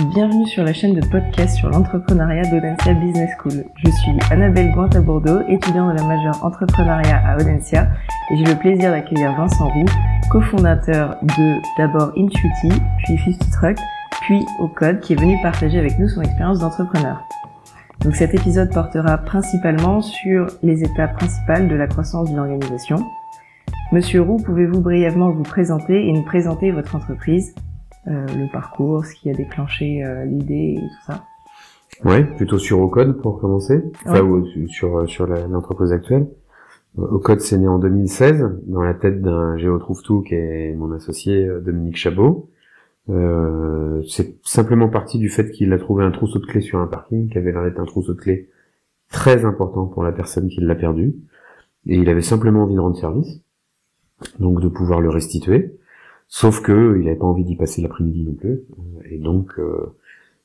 Bienvenue sur la chaîne de podcast sur l'entrepreneuriat d'Audencia Business School. Je suis Annabelle Gouin à Bordeaux, étudiante de la majeure entrepreneuriat à Audencia et j'ai le plaisir d'accueillir Vincent Roux, cofondateur de d'abord Intuiti, puis 50 Truck, puis au Code qui est venu partager avec nous son expérience d'entrepreneur. Donc cet épisode portera principalement sur les étapes principales de la croissance d'une organisation. Monsieur Roux, pouvez-vous brièvement vous présenter et nous présenter votre entreprise, le parcours, ce qui a déclenché euh, l'idée et tout ça Ouais, plutôt sur Ocode pour commencer, enfin ou sur sur l'entreprise actuelle. Ocode c'est né en 2016 dans la tête d'un géotrouve tout qui est mon associé euh, Dominique Chabot. Euh, c'est simplement parti du fait qu'il a trouvé un trousseau de clés sur un parking qui avait l'air d'être un trousseau de clés très important pour la personne qui l'a perdu. Et il avait simplement envie de rendre service, donc de pouvoir le restituer. Sauf que il n'avait pas envie d'y passer l'après-midi non plus. Et donc euh,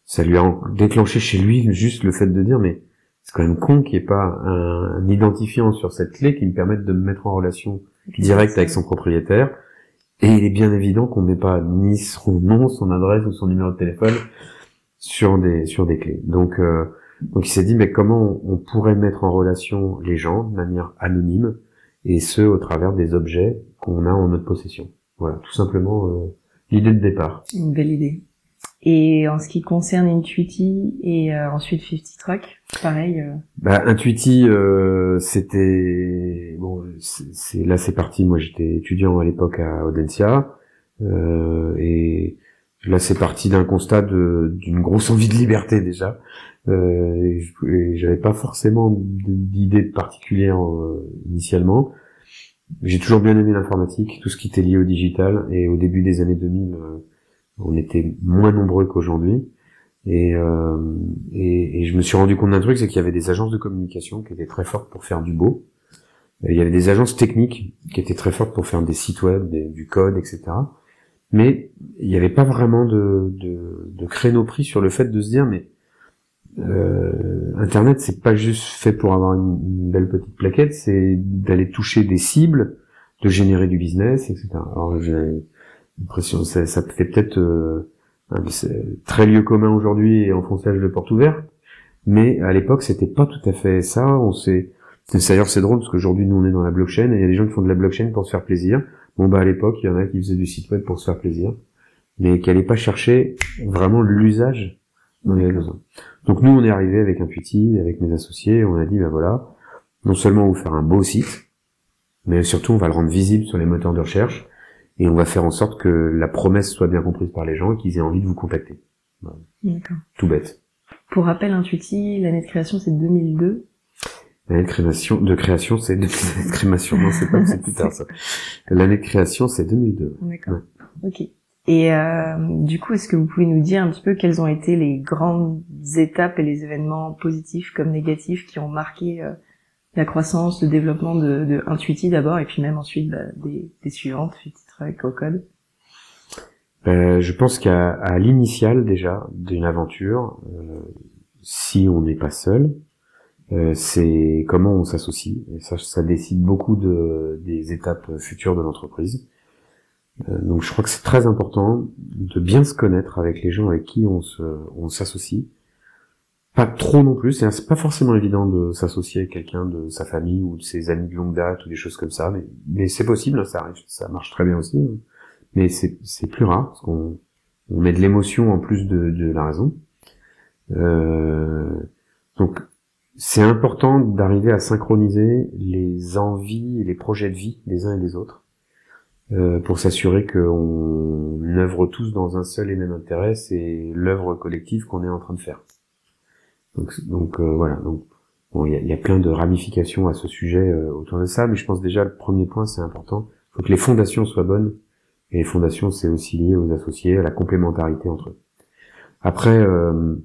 ça lui a déclenché chez lui juste le fait de dire mais c'est quand même con qu'il n'y ait pas un, identifiant sur cette clé qui me permette de me mettre en relation directe avec son propriétaire et il est bien évident qu'on met pas ni son nom, son adresse ou son numéro de téléphone sur des sur des clés. Donc euh, donc il s'est dit mais comment on, pourrait mettre en relation les gens de manière anonyme et ce au travers des objets qu'on a en notre possession? Voilà, tout simplement euh, l'idée de départ. Une belle idée. Et en ce qui concerne Intuiti et euh, ensuite 50 Truck, pareil. Euh... Bah, Intuiti, euh, c'était bon, c'est là c'est parti. Moi, j'étais étudiant à l'époque à Audencia, euh, et là c'est parti d'un constat d'une grosse envie de liberté déjà. Euh, et j'avais pas forcément d'idée particulière initialement. J'ai toujours bien aimé l'informatique, tout ce qui était lié au digital, et au début des années 2000 on était moins nombreux qu'aujourd'hui. Et, euh, et, je me suis rendu compte d'un truc, c'est qu'il y avait des agences de communication qui étaient très fortes pour faire du beau. il y avait des agences techniques qui étaient très fortes pour faire des sites web, du code, etc. Mais il n'y avait pas vraiment de, créneau pris sur le fait de se dire, mais euh, Internet, c'est pas juste fait pour avoir une, belle petite plaquette, c'est d'aller toucher des cibles, de générer du business, etc. Alors j'ai l'impression, ça, ça fait peut-être euh, très lieu commun aujourd'hui et enfonçage de porte ouverte, mais à l'époque c'était pas tout à fait ça. On D'ailleurs, c'est drôle parce qu'aujourd'hui, nous, on est dans la blockchain et il y a des gens qui font de la blockchain pour se faire plaisir. Bon, bah, à l'époque, il y en a qui faisaient du site web pour se faire plaisir, mais qui n'allaient pas chercher vraiment l'usage Donc, nous, on est arrivé avec Intuiti, avec mes associés, on a dit, bah voilà, non seulement on va faire un beau site, mais surtout, on va le rendre visible sur les moteurs de recherche et on va faire en sorte que la promesse soit bien comprise par les gens et qu'ils aient envie de vous contacter. Tout bête. Pour rappel, Intuiti, l'année de création c'est 2002. L'année de création, de création c'est de création, non c'est pas c'est plus tard ça. L'année de création c'est 2002. D'accord. Ok. Et euh, du coup, est-ce que vous pouvez nous dire un petit peu quelles ont été les grandes étapes et les événements positifs comme négatifs qui ont marqué euh, la croissance, le développement de, Intuiti d'abord, et puis même ensuite bah, des, suivantes, avec au code euh, Je pense qu'à l'initial déjà d'une aventure, si on n'est pas seul, c'est comment on s'associe. Et ça, ça décide beaucoup de, des étapes futures de l'entreprise. Euh, donc je crois que c'est très important de bien se connaître avec les gens avec qui on se, on s'associe pas trop non plus. C'est pas forcément évident de s'associer avec quelqu'un de sa famille ou de ses amis de longue date ou des choses comme ça, mais, c'est possible, ça arrive, ça marche très bien aussi. Hein. Mais c'est plus rare parce qu'on on met de l'émotion en plus de, de la raison. Euh, donc c'est important d'arriver à synchroniser les envies et les projets de vie des uns et des autres euh, pour s'assurer qu'on œuvre tous dans un seul et même intérêt, c'est l'œuvre collective qu'on est en train de faire. Donc, euh, voilà. Donc bon, il y a, plein de ramifications à ce sujet euh, autour de ça, mais je pense déjà le premier point c'est important. Il faut que les fondations soient bonnes. Et les fondations, c'est aussi lié aux associés, à la complémentarité entre eux. Après, euh,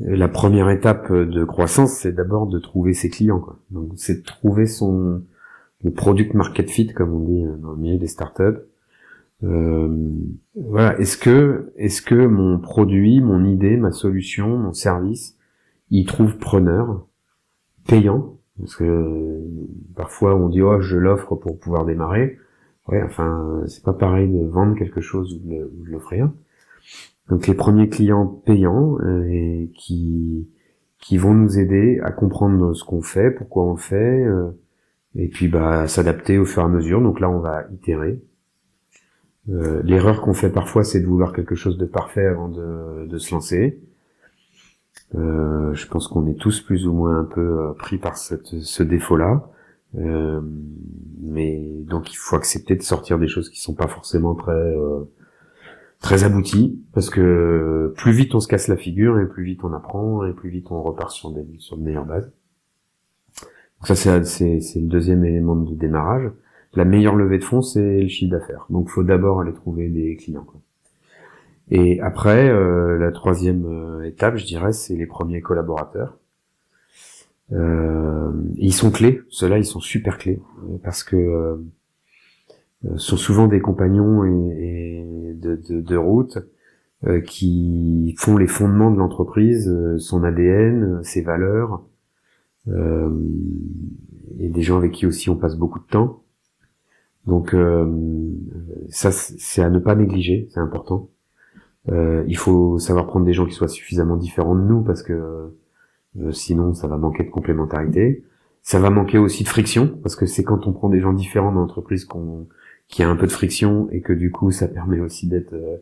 la première étape de croissance, c'est d'abord de trouver ses clients. Quoi. Donc, c'est de trouver son le product market fit, comme on dit dans le milieu des startups. Euh, voilà, est-ce que est-ce que mon produit, mon idée, ma solution, mon service, il trouve preneur, payant? Parce que parfois on dit oh je l'offre pour pouvoir démarrer. Ouais, enfin c'est pas pareil de vendre quelque chose ou de, l'offrir. Donc les premiers clients payants et qui qui vont nous aider à comprendre ce qu'on fait, pourquoi on fait, et puis bah s'adapter au fur et à mesure. Donc là, on va itérer. Euh, L'erreur qu'on fait parfois, c'est de vouloir quelque chose de parfait avant de, de se lancer. Euh, je pense qu'on est tous plus ou moins un peu euh, pris par ce défaut-là. Euh, mais donc il faut accepter de sortir des choses qui sont pas forcément très euh, très abouties parce que plus vite on se casse la figure et plus vite on apprend et plus vite on repart sur des sur de meilleures bases. Ça c'est le deuxième élément de démarrage. La meilleure levée de fonds c'est le chiffre d'affaires. Donc faut d'abord aller trouver des clients. Et après, euh, la troisième euh, étape, je dirais, c'est les premiers collaborateurs. Euh, ils sont clés, ceux-là, ils sont super clés, parce que euh, sont souvent des compagnons et, de, route qui font les fondements de l'entreprise, son ADN, ses valeurs, et des gens avec qui aussi on passe beaucoup de temps. Donc ça, c'est à ne pas négliger, c'est important. Euh, il faut savoir prendre des gens qui soient suffisamment différents de nous parce que euh, sinon ça va manquer de complémentarité. Ça va manquer aussi de friction parce que c'est quand on prend des gens différents dans l'entreprise qu'on qu'il y a un peu de friction et que du coup ça permet aussi d'être euh,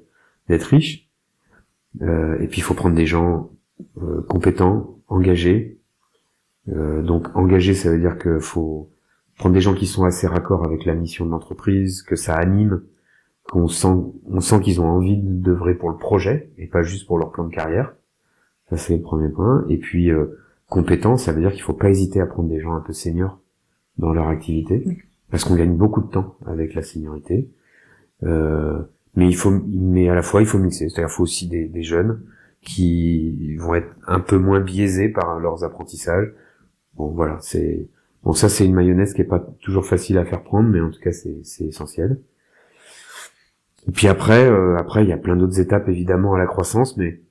d'être riche. et puis il faut prendre des gens compétents, engagés. Donc engagés, ça veut dire que faut prendre des gens qui sont assez raccords avec la mission de l'entreprise, que ça anime, qu'on sent, on sent qu'ils ont envie d'œuvrer pour le projet et pas juste pour leur plan de carrière. Ça c'est le premier point. Et puis euh, compétence, ça veut dire qu'il faut pas hésiter à prendre des gens un peu seniors dans leur activité, parce qu'on gagne beaucoup de temps avec la seniorité. Euh, mais il faut, mais à la fois il faut mixer. C'est-à-dire il faut aussi des, des, jeunes qui vont être un peu moins biaisés par leurs apprentissages. Bon voilà, c'est bon ça c'est une mayonnaise qui est pas toujours facile à faire prendre, mais en tout cas c'est essentiel. Et puis après, euh, après il y a plein d'autres étapes évidemment à la croissance, mais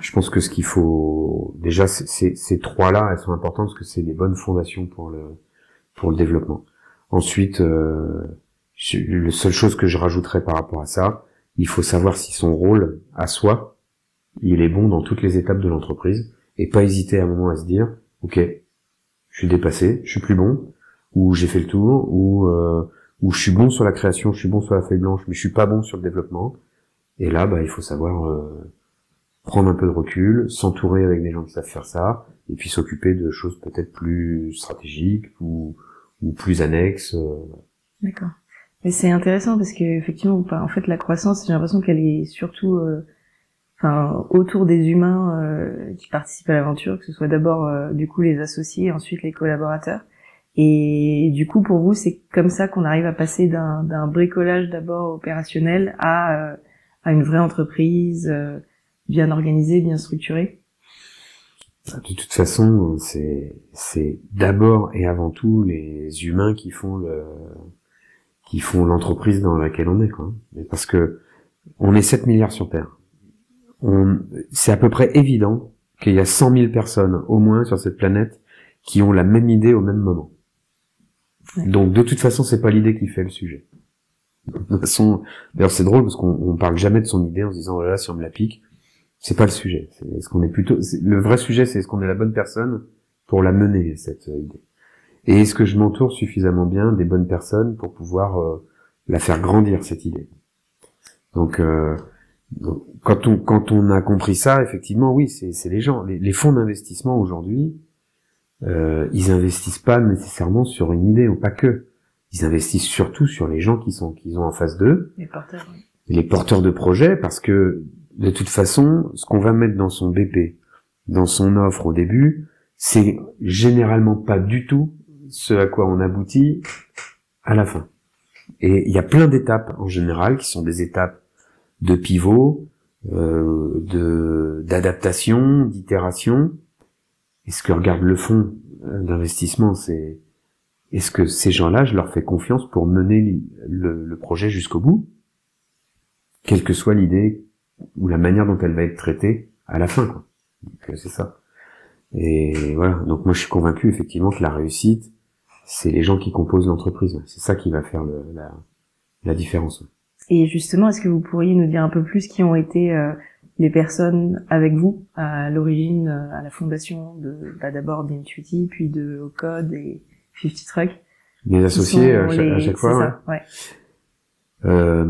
je pense que ce qu'il faut déjà, ces trois-là, elles sont importantes parce que c'est des bonnes fondations pour le pour le développement. Ensuite, euh, la seule chose que je rajouterais par rapport à ça, il faut savoir si son rôle à soi, il est bon dans toutes les étapes de l'entreprise et pas hésiter à un moment à se dire, ok, je suis dépassé, je suis plus bon, ou j'ai fait le tour, ou euh, où je suis bon sur la création, je suis bon sur la feuille blanche, mais je suis pas bon sur le développement. Et là, bah, il faut savoir euh, prendre un peu de recul, s'entourer avec des gens qui savent faire ça, et puis s'occuper de choses peut-être plus stratégiques ou, ou plus annexes. Euh. D'accord. Mais c'est intéressant parce que effectivement, en fait, la croissance, j'ai l'impression qu'elle est surtout, euh, autour des humains qui participent à l'aventure, que ce soit d'abord du coup les associés, ensuite les collaborateurs. Et du coup, pour vous, c'est comme ça qu'on arrive à passer d'un bricolage d'abord opérationnel à, euh, une vraie entreprise euh, bien organisée, bien structurée De toute façon, c'est c'est d'abord et avant tout les humains qui font le qui font l'entreprise dans laquelle on est, quoi. parce que on est 7 milliards sur Terre. C'est à peu près évident qu'il y a 100 000 personnes au moins sur cette planète qui ont la même idée au même moment. Donc de toute façon, c'est pas l'idée qui fait le sujet. De toute façon, d'ailleurs c'est drôle parce qu'on parle jamais de son idée en se disant voilà si on me la pique, c'est pas le sujet. C'est ce qu'on est plutôt le vrai sujet, c'est est-ce qu'on est la bonne personne pour la mener cette idée. Et est-ce que je m'entoure suffisamment bien des bonnes personnes pour pouvoir euh, la faire grandir cette idée? Donc euh, quand on quand on a compris ça, effectivement, oui, c'est les gens, les fonds d'investissement aujourd'hui euh, ils investissent pas nécessairement sur une idée ou pas que. Ils investissent surtout sur les gens qui sont qu'ils ont en face d'eux. Les porteurs. Les porteurs de projets, parce que de toute façon, ce qu'on va mettre dans son BP, dans son offre au début, c'est généralement pas du tout ce à quoi on aboutit à la fin. Et il y a plein d'étapes en général qui sont des étapes de pivot, euh, d'adaptation, d'itération, et ce que regarde le fonds euh, d'investissement, c'est est-ce que ces gens-là, je leur fais confiance pour mener le, projet jusqu'au bout, quelle que soit l'idée ou la manière dont elle va être traitée à la fin. Quoi. Euh, c'est ça. Et voilà. Donc moi, je suis convaincu effectivement que la réussite, c'est les gens qui composent l'entreprise. C'est ça qui va faire le, la, la différence. Et justement, est-ce que vous pourriez nous dire un peu plus qui ont été les personnes avec vous à l'origine, à la fondation de bah, d'abord d'Intuiti, puis de Code et 50 Truck? Les associés à chaque, fois. Ça, ouais. Euh,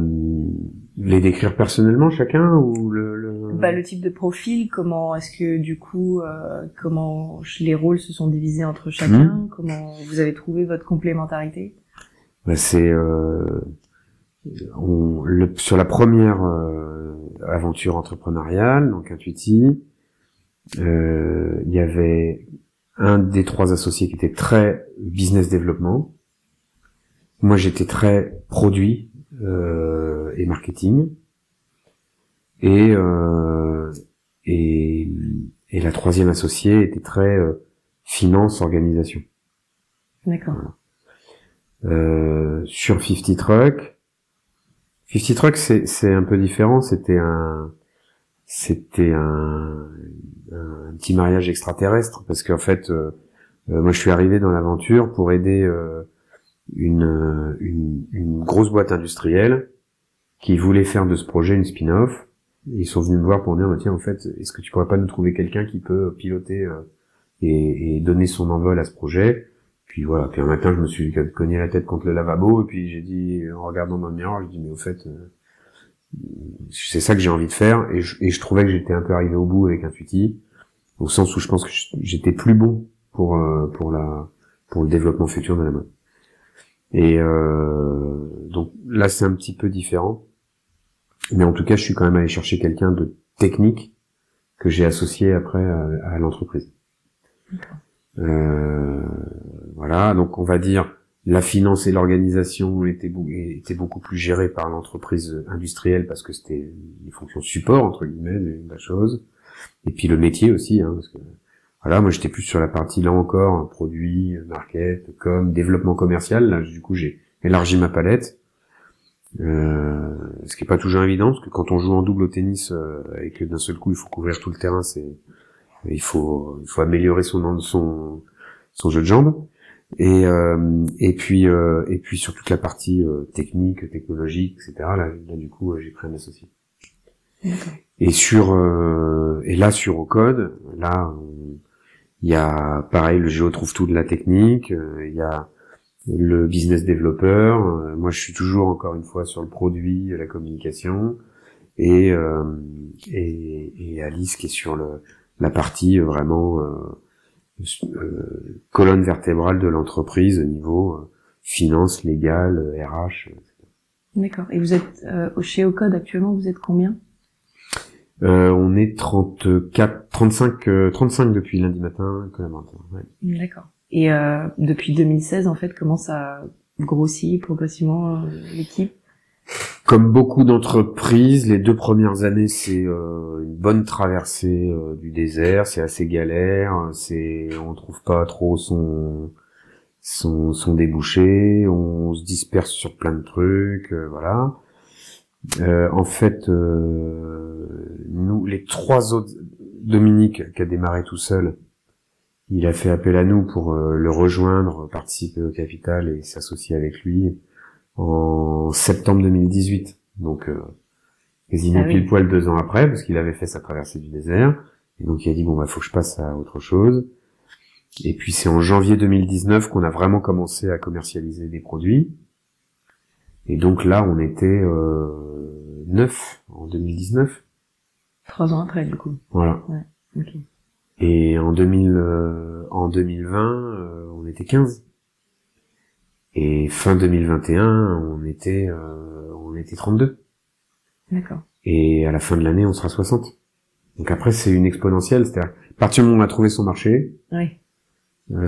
les décrire personnellement chacun ou le, le... Bah, le type de profil comment est-ce que du coup euh, comment les rôles se sont divisés entre chacun hmm. comment vous avez trouvé votre complémentarité? Bah, c'est euh, on, le, sur la première euh, aventure entrepreneuriale donc Intuiti euh, il y avait un des trois associés qui était très business développement moi j'étais très produit euh, et marketing. Et, euh, et, et la troisième associée était très euh, finance organisation. D'accord. Euh, sur 50 Truck, 50 Truck c'est un peu différent. C'était un c'était un, un, petit mariage extraterrestre parce qu'en fait euh, moi je suis arrivé dans l'aventure pour aider euh, une, une, une, grosse boîte industrielle qui voulait faire de ce projet une spin-off. Ils sont venus me voir pour me dire, bah, tiens, en fait, est-ce que tu pourrais pas nous trouver quelqu'un qui peut piloter euh, et, et, donner son envol à ce projet? Puis voilà, puis un matin, je me suis cogné la tête contre le lavabo, et puis j'ai dit, en regardant dans le miroir, je dis, mais au fait, euh, c'est ça que j'ai envie de faire, et je, trouvais que j'étais un peu arrivé au bout avec Intuiti, au sens où je pense que j'étais plus bon pour, euh, pour, la, pour le développement futur de la mode. Et euh, donc là, c'est un petit peu différent. Mais en tout cas, je suis quand même allé chercher quelqu'un de technique que j'ai associé après à, l'entreprise. Voilà, donc on va dire la finance et l'organisation étaient, étaient beaucoup plus gérées par l'entreprise industrielle parce que c'était une fonction support entre guillemets de la chose. Et puis le métier aussi, hein, parce que voilà, moi j'étais plus sur la partie là encore, produit, market, com, développement commercial. Là, du coup, j'ai élargi ma palette. Euh, ce qui est pas toujours évident, parce que quand on joue en double au tennis euh, et que d'un seul coup il faut couvrir tout le terrain, c'est il faut il faut améliorer son son son jeu de jambes. Et euh, et puis euh, et puis sur toute la partie euh, technique, technologique, etc. Là, là du coup, j'ai pris un associé. Et sur et là sur au code, là il y a, pareil, le géo trouve tout de la technique. Il y a le business développeur. Euh, moi, je suis toujours, encore une fois, sur le produit, la communication. Et, euh, et, et, Alice qui est sur le, la partie vraiment colonne vertébrale de l'entreprise au niveau finance, légal, RH. D'accord. Et vous êtes chez Ocode actuellement, vous êtes combien? Euh, on est 34, 35, 35 depuis lundi matin collaborateurs. Ouais. D'accord. Et euh, depuis 2016, en fait, comment ça grossit progressivement euh, l'équipe? Comme beaucoup d'entreprises, les deux premières années, c'est euh, une bonne traversée euh, du désert. C'est assez galère. C'est, on trouve pas trop son son, son débouché. On se disperse sur plein de trucs. voilà. Euh, en fait, euh, nous, les trois autres, Dominique qui a démarré tout seul, il a fait appel à nous pour euh, le rejoindre, participer au capital et s'associer avec lui en septembre 2018. Donc quasiment ah pile poil deux ans après, parce qu'il avait fait sa traversée du désert. Et donc il a dit bon bah faut que je passe à autre chose. Et puis c'est en janvier 2019 qu'on a vraiment commencé à commercialiser des produits. Et donc là, on était euh, 9 en 2019. Trois ans après, du coup. Voilà. Ouais. Et en 2000, euh, en 2020, euh, on était 15. Et fin 2021, on était, euh, on était 32. D'accord. Et à la fin de l'année, on sera 60. Donc après, c'est une exponentielle, c'est-à-dire, à partir du moment où on a trouvé son marché, oui.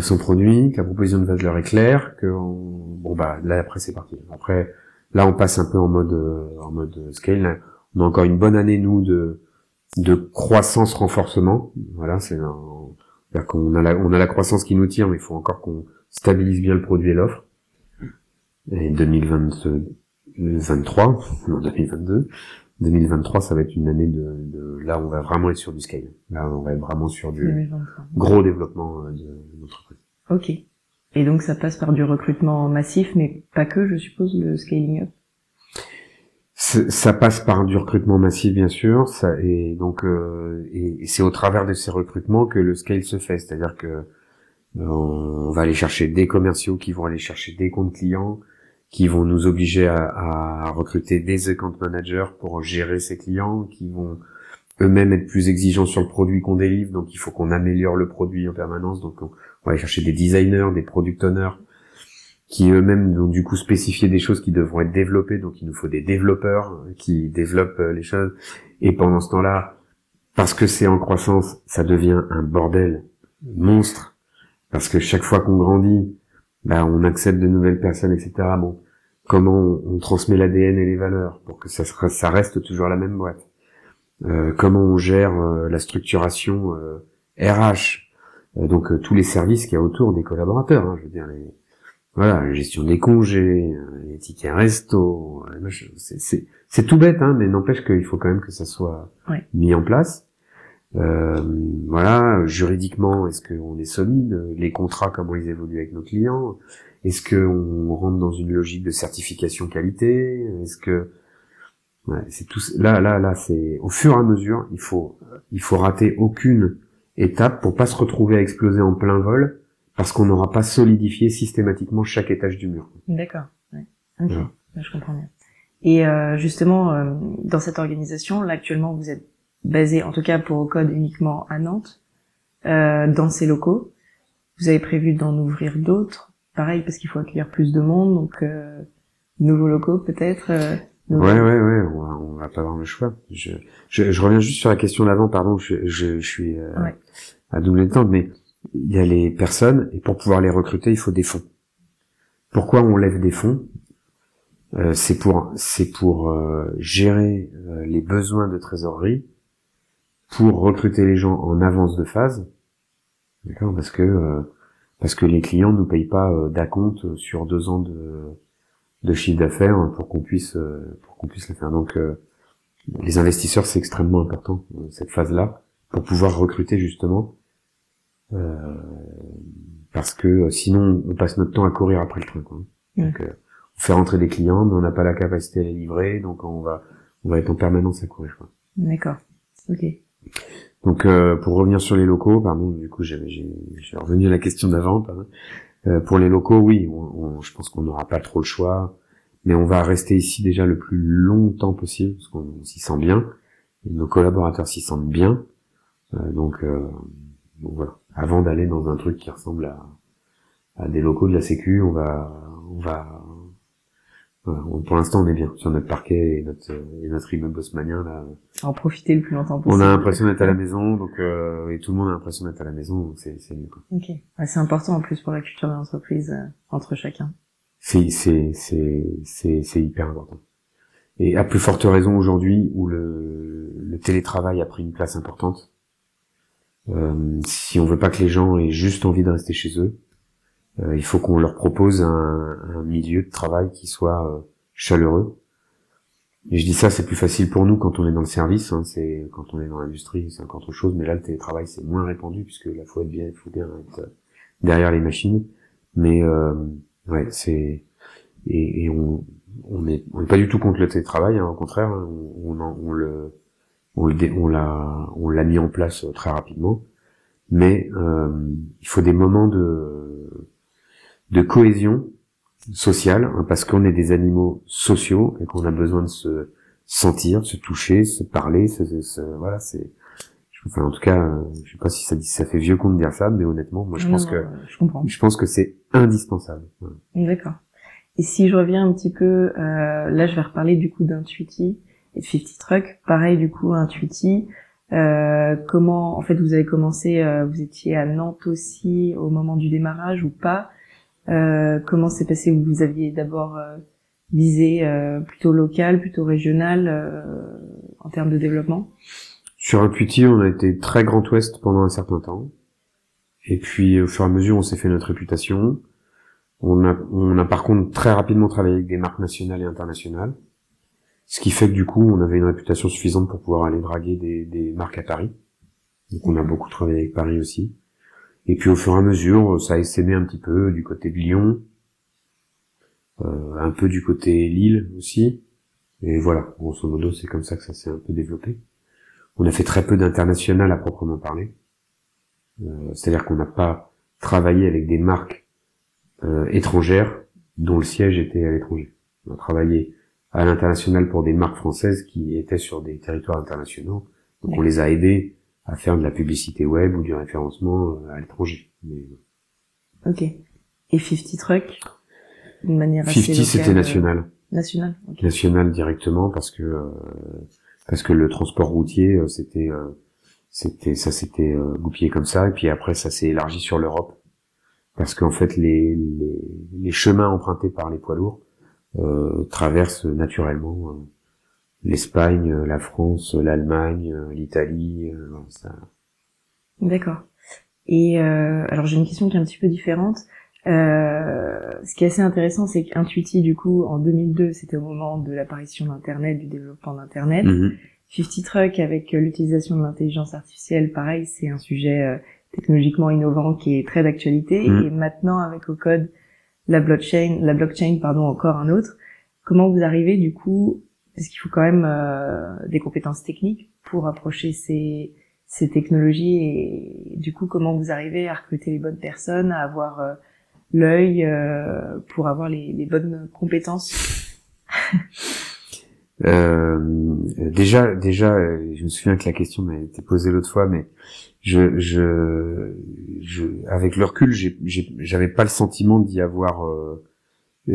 son produit, que la proposition de valeur est claire, que bon bah là après c'est parti. Après, Là, on passe un peu en mode euh, en mode scale. On a encore une bonne année nous de de croissance renforcement. Voilà, c'est c'est-à-dire qu'on a la on a la croissance qui nous tire, mais il faut encore qu'on stabilise bien le produit et l'offre. Et 2023, non 2022, 2023, ça va être une année de, de, là on va vraiment être sur du scale. Là, on va être vraiment sur du gros développement euh, de l'entreprise. Ok. Et donc ça passe par du recrutement massif, mais pas que, je suppose, le scaling up? ça passe par du recrutement massif bien sûr, ça, et donc euh, et, c'est au travers de ces recrutements que le scale se fait, c'est-à-dire que euh, on va aller chercher des commerciaux qui vont aller chercher des comptes clients, qui vont nous obliger à, à recruter des account managers pour gérer ces clients, qui vont eux-mêmes être plus exigeants sur le produit qu'on délivre, donc il faut qu'on améliore le produit en permanence, donc on, va aller chercher des designers, des product owners, qui eux-mêmes vont du coup spécifier des choses qui devront être développées, donc il nous faut des développeurs qui développent euh, les choses, et pendant ce temps-là, parce que c'est en croissance, ça devient un bordel monstre, parce que chaque fois qu'on grandit, bah, on accepte de nouvelles personnes, etc. Bon, comment on, transmet l'ADN et les valeurs pour que ça, ça reste toujours la même boîte? Euh, comment on gère euh, la structuration RH, donc tous les services qu'il y a autour des collaborateurs, hein, je veux dire les, voilà, la gestion des congés, les tickets resto, c'est tout bête, hein, mais n'empêche qu'il faut quand même que ça soit mis en place. Euh, voilà, juridiquement, est-ce qu'on est solide? Les contrats, comment ils évoluent avec nos clients? Est-ce qu'on rentre dans une logique de certification qualité? Est-ce que ouais, c'est tout là, là, là, c'est au fur et à mesure, il faut, il faut rater aucune étape pour pas se retrouver à exploser en plein vol parce qu'on n'aura pas solidifié systématiquement chaque étage du mur. D'accord. Ouais. Je comprends bien. Et euh, justement, euh, dans cette organisation, là actuellement, vous êtes basé, en tout cas pour code uniquement à Nantes, euh, dans ces locaux. Vous avez prévu d'en ouvrir d'autres, pareil parce qu'il faut accueillir plus de monde, donc euh, nouveaux locaux peut-être. Euh, ouais, ouais, ouais, on va, on va pas avoir le choix. Je, je, je reviens juste sur la question d'avant, pardon, je, je, je suis euh, à doubler le temps, mais il y a les personnes, et pour pouvoir les recruter, il faut des fonds. Pourquoi on lève des fonds? Euh, C'est pour, c'est pour euh, gérer euh, les besoins de trésorerie, pour recruter les gens en avance de phase, d'accord? Parce que parce que les clients ne nous payent pas d'acompte sur deux ans de, de chiffre d'affaires pour qu'on puisse pour qu'on puisse le faire. Donc les investisseurs, c'est extrêmement important cette phase-là pour pouvoir recruter justement euh, parce que euh, sinon on passe notre temps à courir après le train. Quoi. Donc, euh, on fait rentrer des clients, mais on n'a pas la capacité à les livrer, donc on va on va être en permanence à courir. D'accord. Ok. Donc euh, pour revenir sur les locaux, pardon, du coup j'ai revenu à la question d'avant. Euh, pour les locaux, oui, on, je pense qu'on n'aura pas trop le choix, mais on va rester ici déjà le plus longtemps possible parce qu'on s'y sent bien, et nos collaborateurs s'y sentent bien. Euh, donc, donc voilà avant d'aller dans un truc qui ressemble à, à des locaux de la Sécu, on va, on va, pour l'instant on est bien sur notre parquet et notre, et notre immeuble bosmanien là. En profiter le plus longtemps possible. On a l'impression d'être à la maison, donc euh, et tout le monde a l'impression d'être à la maison, donc c'est c'est mieux. Quoi. Ok, c'est important en plus pour la culture de l'entreprise euh, entre chacun. C'est c'est c'est c'est c'est hyper important. Et à plus forte raison aujourd'hui où le, le télétravail a pris une place importante, euh, si on veut pas que les gens aient juste envie de rester chez eux, euh, il faut qu'on leur propose un, un, milieu de travail qui soit euh, chaleureux. Et je dis ça, c'est plus facile pour nous quand on est dans le service, hein, c'est quand on est dans l'industrie, c'est encore autre chose. Mais là, le télétravail c'est moins répandu puisque là, faut être bien, faut bien être derrière les machines. Mais ouais, c'est et, et on on est on est pas du tout contre le télétravail, hein, au contraire, hein, on, on, on le on l'a on l'a mis en place euh, très rapidement, mais euh, il faut des moments de de cohésion sociale hein, parce qu'on est des animaux sociaux et qu'on a besoin de se sentir, se toucher, se parler, se, voilà c'est enfin en tout cas euh, je sais pas si ça dit ça fait vieux con de dire ça mais honnêtement moi je pense que je, comprends. je pense que c'est indispensable. D'accord. Et si je reviens un petit peu euh, là je vais reparler du coup d'Intuiti et 50 Truck, pareil du coup Intuiti. Euh, comment, en fait, vous avez commencé, euh, vous étiez à Nantes aussi au moment du démarrage ou pas? euh, Comment s'est passé Vous aviez d'abord euh, visé euh, plutôt local, plutôt régional en termes de développement? Sur Intuiti, on a été très Grand Ouest pendant un certain temps. Et puis, au fur et à mesure, on s'est fait notre réputation. On a, on a par contre très rapidement travaillé avec des marques nationales et internationales. Ce qui fait que du coup, on avait une réputation suffisante pour pouvoir aller draguer des, des marques à Paris. Donc on a beaucoup travaillé avec Paris aussi. Et puis au fur et à mesure, ça a essaimé un petit peu du côté de Lyon, euh, un peu du côté Lille aussi. Et voilà, grosso modo, c'est comme ça que ça s'est un peu développé. On a fait très peu d'international à proprement parler. Euh, C'est-à-dire qu'on n'a pas travaillé avec des marques euh, étrangères dont le siège était à l'étranger. On a travaillé à l'international pour des marques françaises qui étaient sur des territoires internationaux. Donc on les a aidés à faire de la publicité web ou du référencement euh, à l'étranger. Mais... Ok. Et 50 Truck D'une manière 50 c'était euh, national. National National directement parce que euh, parce que le transport routier euh, c'était c'était ça s'était goupillé comme ça et puis après ça s'est élargi sur l'Europe parce qu'en fait les, les, les chemins empruntés par les poids lourds euh, traversent naturellement l'Espagne, la France, l'Allemagne, l'Italie. ça... D'accord. Et euh, alors j'ai une question qui est un petit peu différente. Euh, ce qui est assez intéressant, c'est qu'Intuiti, du coup, en 2002, c'était au moment de l'apparition d'Internet, du développement d'Internet. 50 Mhm. Truck, avec euh, l'utilisation de l'intelligence artificielle, pareil, c'est un sujet euh, technologiquement innovant qui est très d'actualité. Mhm. Et maintenant, avec au code la blockchain, la blockchain, pardon, encore un autre. Comment vous arrivez, du coup, parce qu'il faut quand même euh, des compétences techniques pour approcher ces, ces technologies et du coup, comment vous arrivez à recruter les bonnes personnes, à avoir euh, l'œil euh, pour avoir les, les bonnes compétences? Euh, déjà, déjà, euh, je me souviens que la question m'a été posée l'autre fois, mais je, je, je, avec le recul, j'avais pas le sentiment d'y avoir. euh,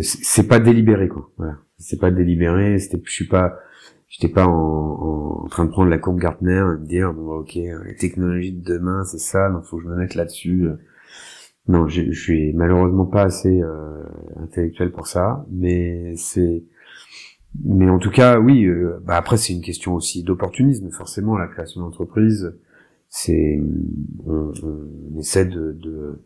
c'est pas délibéré, quoi. Voilà, c'est pas délibéré. C'était, je suis pas, j'étais pas en, en, en train de prendre la courbe Gartner et me dire bon, ok, euh, les technologies de demain, c'est ça, donc faut que je me mette là-dessus. Non, je, je suis malheureusement pas assez euh, intellectuel pour ça, mais c'est mais en tout cas, oui. euh, bah après, c'est une question aussi d'opportunisme. Forcément, la création d'entreprise, c'est on, on essaie de, de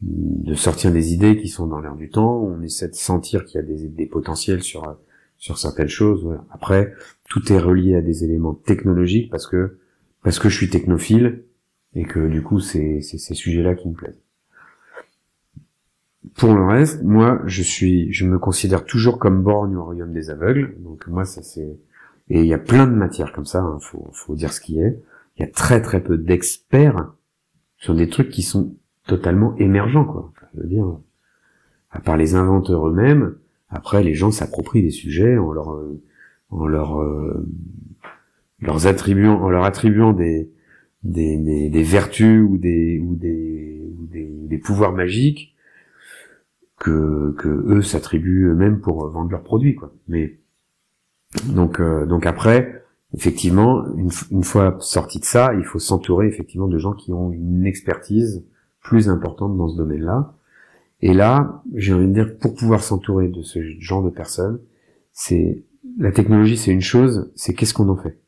de sortir des idées qui sont dans l'air du temps. On essaie de sentir qu'il y a des, des potentiels sur sur certaines choses. voilà. Après, tout est relié à des éléments technologiques parce que parce que je suis technophile et que du coup, c'est ces sujets-là qui me plaisent. Pour le reste, moi, je suis, je me considère toujours comme borgne au royaume des aveugles. Donc moi, ça c'est, et il y a plein de matières comme ça. Hein, faut, faut dire ce qui est. Il y a très très peu d'experts sur des trucs qui sont totalement émergents, quoi. Je veux dire, à part les inventeurs eux-mêmes, après les gens s'approprient des sujets en leur, euh, en leur, euh, attribuant, en leur attribuant des, des, des, vertus ou des, ou des, ou des, pouvoirs magiques que, que eux s'attribuent eux-mêmes pour vendre leurs produits quoi. Mais donc euh, donc après effectivement une, une fois sorti de ça, il faut s'entourer effectivement de gens qui ont une expertise plus importante dans ce domaine-là. Et là, j'ai envie de dire que pour pouvoir s'entourer de ce genre de personnes, c'est la technologie, c'est une chose, c'est qu'est-ce qu'on en fait?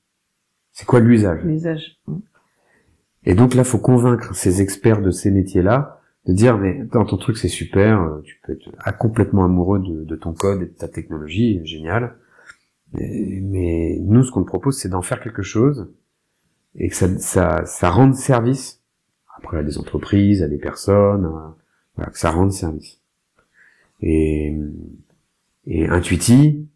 C'est quoi l'usage? L'usage. et donc là, faut convaincre ces experts de ces métiers-là de dire mais dans ton truc c'est super, tu peux être ah, complètement amoureux de, de ton code et de ta technologie, génial. Mais, mais nous, ce qu'on te propose, c'est d'en faire quelque chose et que ça, ça, ça rende service après à des entreprises, à des personnes, voilà, que ça rende service. Et, et Intuiti,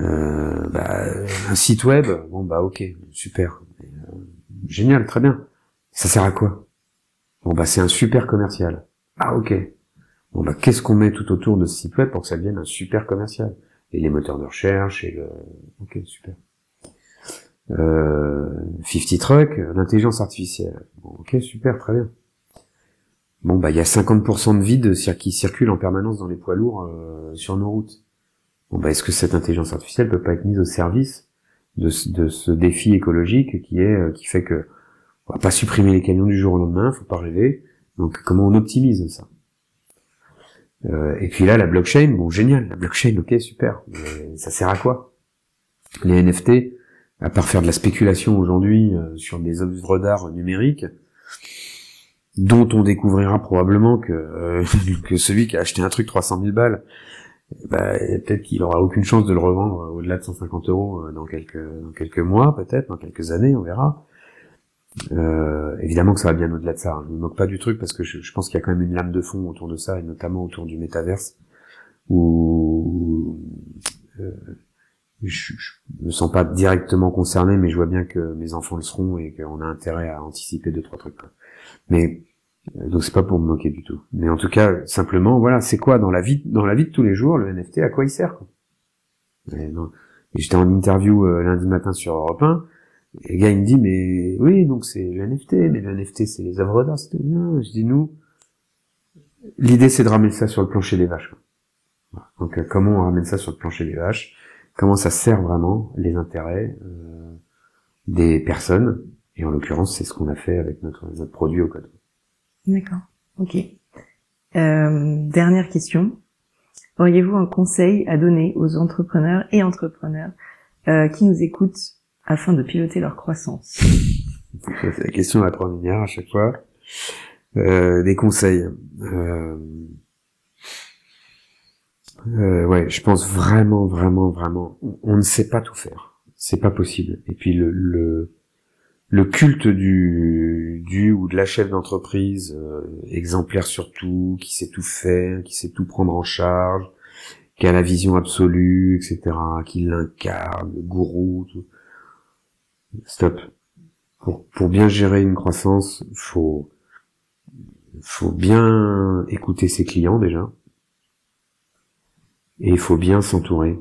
euh, bah, un site web, bon bah ok, super, euh, génial, très bien. Ça sert à quoi? Bon bah c'est un super commercial. Ah ok. Bon bah qu'est-ce qu'on met tout autour de ce site web pour que ça devienne un super commercial? Et les moteurs de recherche et le. Ok super. Euh, 50 Truck, l'intelligence artificielle. Bon, ok super très bien. Bon bah il y a 50% de vide qui circule en permanence dans les poids lourds euh, sur nos routes. Bon bah est-ce que cette intelligence artificielle peut pas être mise au service de, ce- défi écologique qui est euh, qui fait que on va pas supprimer les camions du jour au lendemain, faut pas rêver. Donc comment on optimise ça? Euh, Et puis là, la blockchain, bon génial, la blockchain, ok super, ça sert à quoi? Les NFT, à part faire de la spéculation aujourd'hui euh, sur des œuvres d'art numériques, dont on découvrira probablement que euh, que celui qui a acheté un truc 300 000 balles, bah, peut-être qu'il aura aucune chance de le revendre au-delà de 150 euros euh, dans quelques dans quelques mois, peut-être dans quelques années, on verra. Euh, évidemment que ça va bien au-delà de ça. hein. Je me moque pas du truc parce que je, je pense qu'il y a quand même une lame de fond autour de ça et notamment autour du métaverse où euh, je, je me sens pas directement concerné, mais je vois bien que mes enfants le seront et qu'on a intérêt à anticiper deux trois trucs. Quoi. Mais euh, donc c'est pas pour me moquer du tout. Mais en tout cas, simplement, voilà, c'est quoi dans la vie, dans la vie de tous les jours, le NFT, à quoi il sert quoi? J'étais en interview euh, lundi matin sur Europe 1, et le gars il me dit mais oui donc c'est le NFT, mais le NFT c'est les œuvres d'art, c'était bien. Je dis nous, l'idée c'est de ramener ça sur le plancher des vaches. Quoi. Donc euh, comment on ramène ça sur le plancher des vaches? Comment ça sert vraiment les intérêts euh, des personnes Et en l'occurrence c'est ce qu'on a fait avec notre, notre produit au code. D'accord. Ok. Euh, dernière question. Auriez-vous un conseil à donner aux entrepreneurs et entrepreneurs euh, qui nous écoutent afin de piloter leur croissance? C'est la question à la première à chaque fois. Euh, des conseils. Euh, ouais, je pense vraiment, vraiment, vraiment. On ne sait pas tout faire. C'est pas possible. Et puis le, le le culte du, du ou de la chef d'entreprise, euh, exemplaire surtout, qui sait tout faire, qui sait tout prendre en charge, qui a la vision absolue, etc., qui l'incarne, le gourou, tout. Stop. Pour, pour bien gérer une croissance, faut, faut bien écouter ses clients déjà. Et il faut bien s'entourer.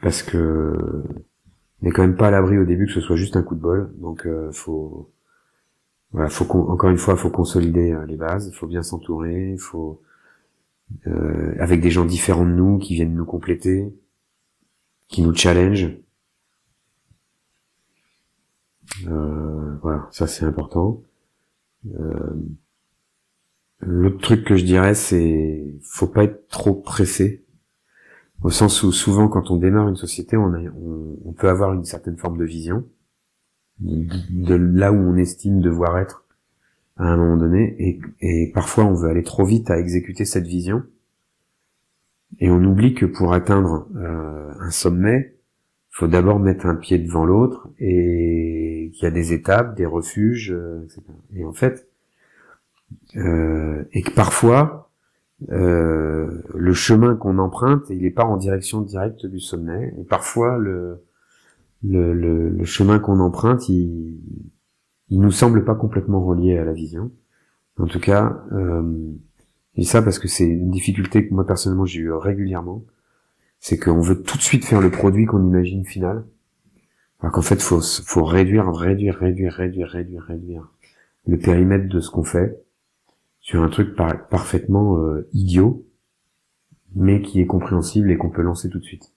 Parce que n'est quand même pas à l'abri au début que ce soit juste un coup de bol. Donc euh, faut voilà, faut encore une fois, faut consolider euh, les bases, il faut bien s'entourer, faut euh, avec des gens différents de nous qui viennent nous compléter, qui nous challenge. Euh, voilà, ça c'est important. Euh, L'autre truc que je dirais, c'est faut pas être trop pressé. Au sens où souvent quand on démarre une société, on, on, peut avoir une certaine forme de vision de là où on estime devoir être à un moment donné, et, et parfois on veut aller trop vite à exécuter cette vision, et on oublie que pour atteindre euh, un sommet, faut d'abord mettre un pied devant l'autre, et qu'il y a des étapes, des refuges, euh, etc. Et en fait, euh, et que parfois, euh, le chemin qu'on emprunte, il n'est pas en direction directe du sommet. Et parfois, le, le, le, chemin qu'on emprunte, il, il nous semble pas complètement relié à la vision. En tout cas, euh, dis ça parce que c'est une difficulté que moi personnellement j'ai eu régulièrement. C'est qu'on veut tout de suite faire le produit qu'on imagine final. Alors qu'en fait, faut, faut réduire, réduire, réduire, réduire, réduire, réduire le périmètre de ce qu'on fait sur un truc parfaitement euh, idiot, mais qui est compréhensible et qu'on peut lancer tout de suite.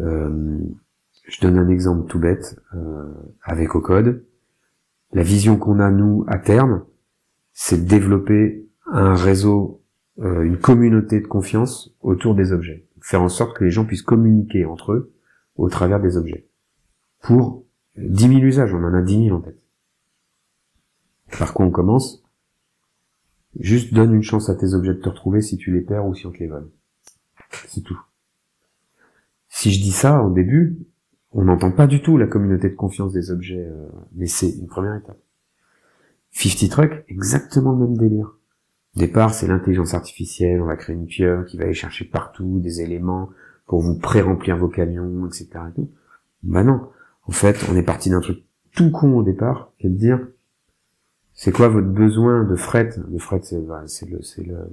Euh, je donne un exemple tout bête euh, avec Ocode. La vision qu'on a nous à terme, c'est de développer un réseau, une communauté de confiance autour des objets, faire en sorte que les gens puissent communiquer entre eux au travers des objets. Pour 10 000 usages, on en a 10 000 en tête. Par quoi on commence? Juste donne une chance à tes objets de te retrouver si tu les perds ou si on te les vole. C'est tout. Si je dis ça au début, on n'entend pas du tout la communauté de confiance des objets, euh, mais c'est une première étape. 50 Truck, exactement le même délire. Au départ, c'est l'intelligence artificielle, on va créer une pieuvre qui va aller chercher partout des éléments pour vous pré-remplir vos camions, etc. Et Bah non. En fait, on est parti d'un truc tout con au départ, qui est de dire, c'est quoi votre besoin de fret? Le fret, c'est le, c'est le,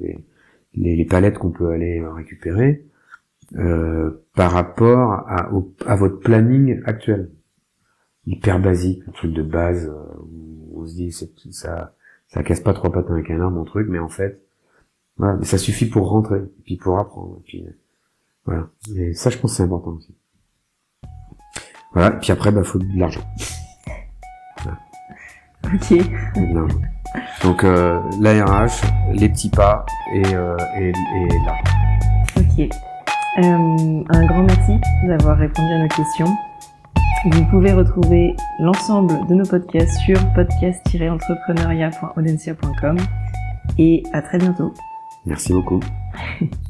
les, les, palettes qu'on peut aller récupérer euh, par rapport à, votre planning actuel. Hyper basique, un truc de base euh, où on se dit ça, ça casse pas trois pattes avec un arbre, mon truc, mais en fait, voilà, mais ça suffit pour rentrer, et puis pour apprendre, et voilà. Et ça, je pense, c'est important aussi. Voilà, puis après, bah, faut de l'argent. Ok. Donc euh, l'ARH, les petits pas et, euh, et, là. Ok. Euh, un grand merci d'avoir répondu à nos questions. Vous pouvez retrouver l'ensemble de nos podcasts sur podcast-entrepreneuriat.audencia.com et à très bientôt. Merci beaucoup.